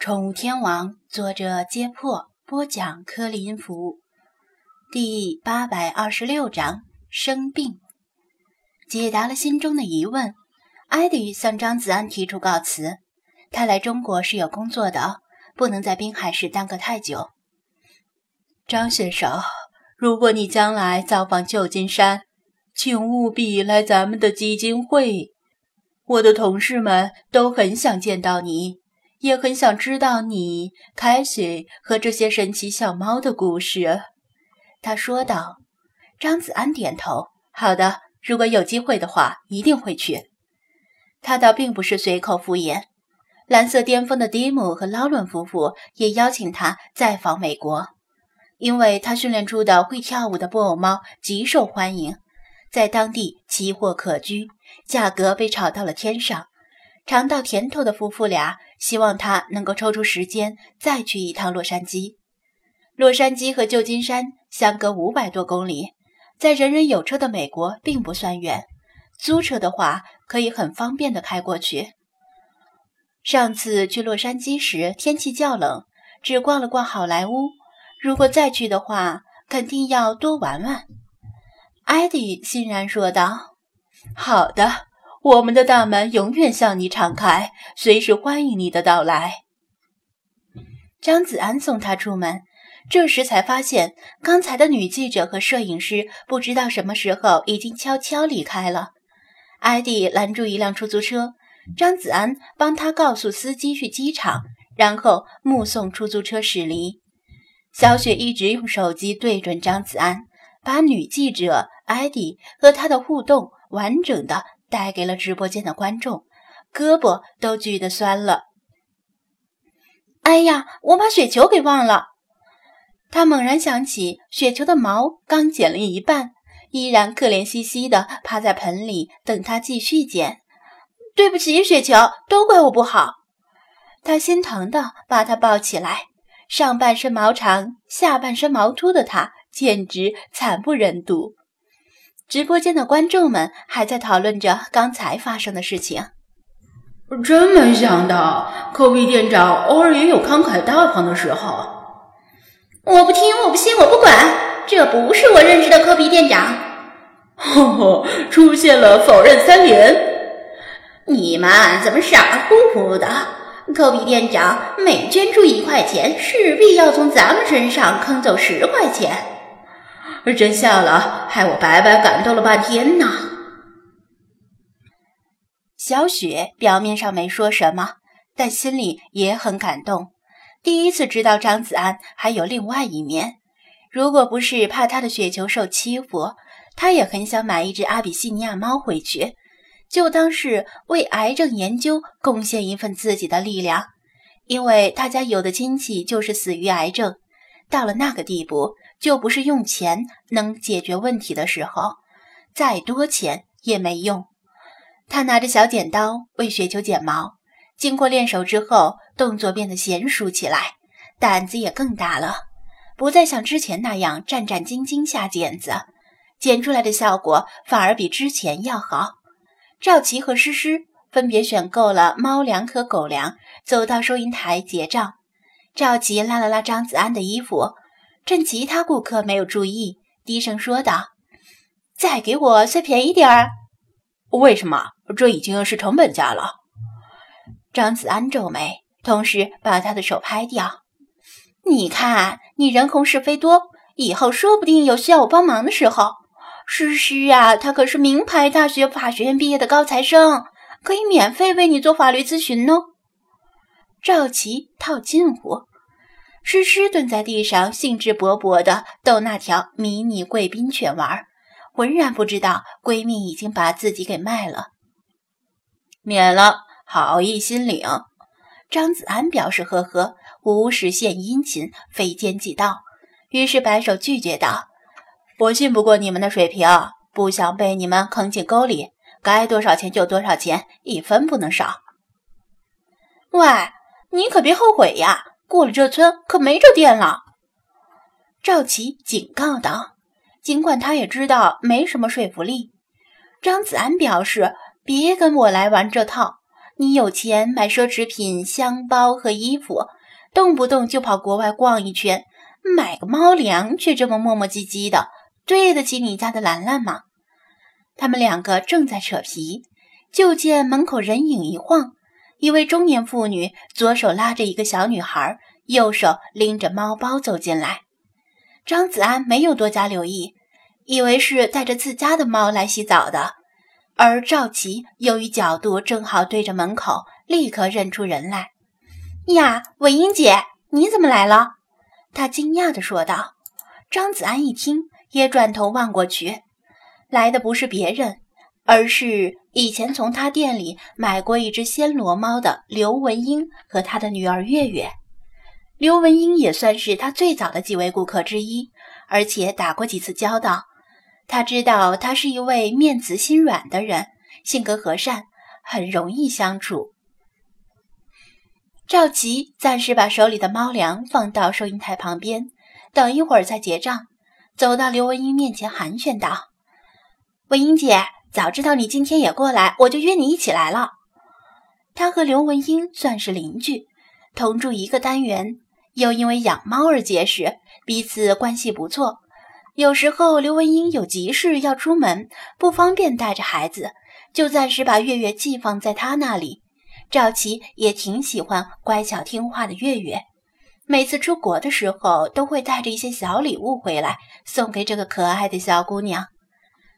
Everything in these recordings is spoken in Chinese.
宠物天王，作者：揭破，播讲：柯林福，第八百二十六章生病。解答了心中的疑问，艾迪向张子安提出告辞。他来中国是有工作的，不能在滨海市耽搁太久。张先生，如果你将来造访旧金山，请务必来咱们的基金会。我的同事们都很想见到你。也很想知道你凯西和这些神奇小猫的故事，他说道。张子安点头：“好的，如果有机会的话，一定会去。”他倒并不是随口敷衍。蓝色巅峰的蒂姆和劳伦夫妇也邀请他再访美国，因为他训练出的会跳舞的布偶猫极受欢迎，在当地奇货可居，价格被炒到了天上。尝到甜头的夫妇俩希望他能够抽出时间再去一趟洛杉矶。洛杉矶和旧金山相隔五百多公里，在人人有车的美国并不算远，租车的话可以很方便的开过去。上次去洛杉矶时天气较冷，只逛了逛好莱坞。如果再去的话，肯定要多玩玩。艾迪欣然说道：“好的。”我们的大门永远向你敞开，随时欢迎你的到来。张子安送他出门，这时才发现刚才的女记者和摄影师不知道什么时候已经悄悄离开了。艾迪拦住一辆出租车，张子安帮他告诉司机去机场，然后目送出租车驶离。小雪一直用手机对准张子安，把女记者艾迪和他的互动完整的。带给了直播间的观众，胳膊都举得酸了。哎呀，我把雪球给忘了！他猛然想起，雪球的毛刚剪了一半，依然可怜兮兮的趴在盆里等他继续剪。对不起，雪球，都怪我不好。他心疼的把他抱起来，上半身毛长，下半身毛秃的他，简直惨不忍睹。直播间的观众们还在讨论着刚才发生的事情。真没想到，科比店长偶尔也有慷慨大方的时候。我不听，我不信，我不管，这不是我认识的科比店长。呵呵，出现了否认三连。你们怎么傻乎乎的？科比店长每捐出一块钱，势必要从咱们身上坑走十块钱。真笑了，害我白白感动了半天呢。小雪表面上没说什么，但心里也很感动。第一次知道张子安还有另外一面。如果不是怕他的雪球受欺负，他也很想买一只阿比西尼亚猫回去，就当是为癌症研究贡献一份自己的力量。因为他家有的亲戚就是死于癌症，到了那个地步。就不是用钱能解决问题的时候，再多钱也没用。他拿着小剪刀为雪球剪毛，经过练手之后，动作变得娴熟起来，胆子也更大了，不再像之前那样战战兢兢下剪子，剪出来的效果反而比之前要好。赵琪和诗诗分别选购了猫粮和狗粮，走到收银台结账。赵琪拉了拉张子安的衣服。趁其他顾客没有注意，低声说道：“再给我再便宜点儿。”“为什么？这已经是成本价了。”张子安皱眉，同时把他的手拍掉。“你看，你人红是非多，以后说不定有需要我帮忙的时候。诗诗啊，她可是名牌大学法学院毕业的高材生，可以免费为你做法律咨询呢。”赵琪套近乎。诗诗蹲在地上，兴致勃勃地逗那条迷你贵宾犬玩，浑然不知道闺蜜已经把自己给卖了。免了，好意心领。张子安表示呵呵，无事献殷勤，非奸即盗，于是摆手拒绝道：“我信不过你们的水平，不想被你们坑进沟里，该多少钱就多少钱，一分不能少。”喂，你可别后悔呀！过了这村可没这店了，赵琪警告道。尽管他也知道没什么说服力，张子安表示：“别跟我来玩这套，你有钱买奢侈品、箱包和衣服，动不动就跑国外逛一圈，买个猫粮却这么磨磨唧唧的，对得起你家的兰兰吗？他们两个正在扯皮，就见门口人影一晃，一位中年妇女左手拉着一个小女孩，右手拎着猫包走进来。张子安没有多加留意，以为是带着自家的猫来洗澡的。而赵琪由于角度正好对着门口，立刻认出人来。呀，文英姐，你怎么来了？他惊讶地说道。张子安一听，也转头望过去，来的不是别人，而是以前从他店里买过一只暹罗猫的刘文英和他的女儿月月。刘文英也算是他最早的几位顾客之一，而且打过几次交道。他知道他是一位面慈心软的人，性格和善，很容易相处。赵琪暂时把手里的猫粮放到收银台旁边，等一会儿再结账。走到刘文英面前，寒暄道：“文英姐，早知道你今天也过来，我就约你一起来了。”他和刘文英算是邻居，同住一个单元，又因为养猫而结识，彼此关系不错。有时候刘文英有急事要出门，不方便带着孩子，就暂时把月月寄放在他那里。赵琪也挺喜欢乖巧听话的月月，每次出国的时候都会带着一些小礼物回来，送给这个可爱的小姑娘。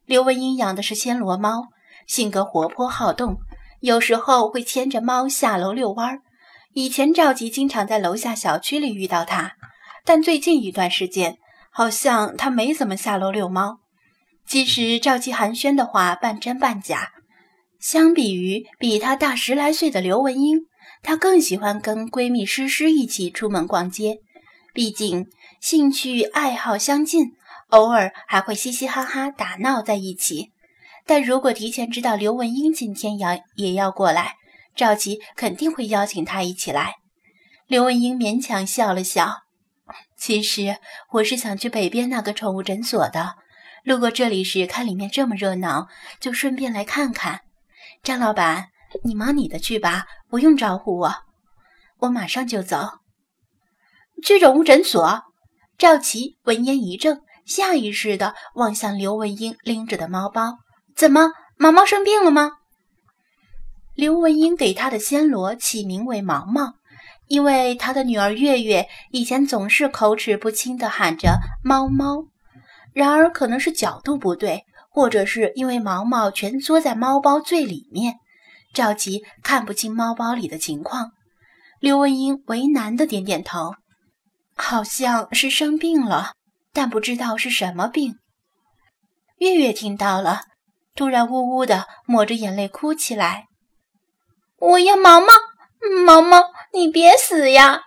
刘文英养的是暹罗猫，性格活泼好动，有时候会牵着猫下楼遛弯儿。以前赵吉经常在楼下小区里遇到它，但最近一段时间。好像他没怎么下楼遛猫。其实赵吉寒暄的话半真半假。相比于比他大十来岁的刘文英，她更喜欢跟闺蜜诗诗一起出门逛街。毕竟兴趣爱好相近，偶尔还会嘻嘻哈哈打闹在一起。但如果提前知道刘文英今天要也要过来，赵琪肯定会邀请她一起来。刘文英勉强笑了笑。其实我是想去北边那个宠物诊所的，路过这里时看里面这么热闹，就顺便来看看。张老板，你忙你的去吧，不用招呼我，我马上就走。去宠物诊所？赵琪闻言一怔，下意识地望向刘文英拎着的猫包。怎么，毛毛生病了吗？刘文英给他的暹罗起名为毛毛。因为他的女儿月月以前总是口齿不清地喊着“猫猫”，然而可能是角度不对，或者是因为毛毛全缩在猫包最里面，赵琪看不清猫包里的情况。刘文英为难地点点头，好像是生病了，但不知道是什么病。月月听到了，突然呜呜的抹着眼泪哭起来：“我要毛毛，毛毛。”你别死呀！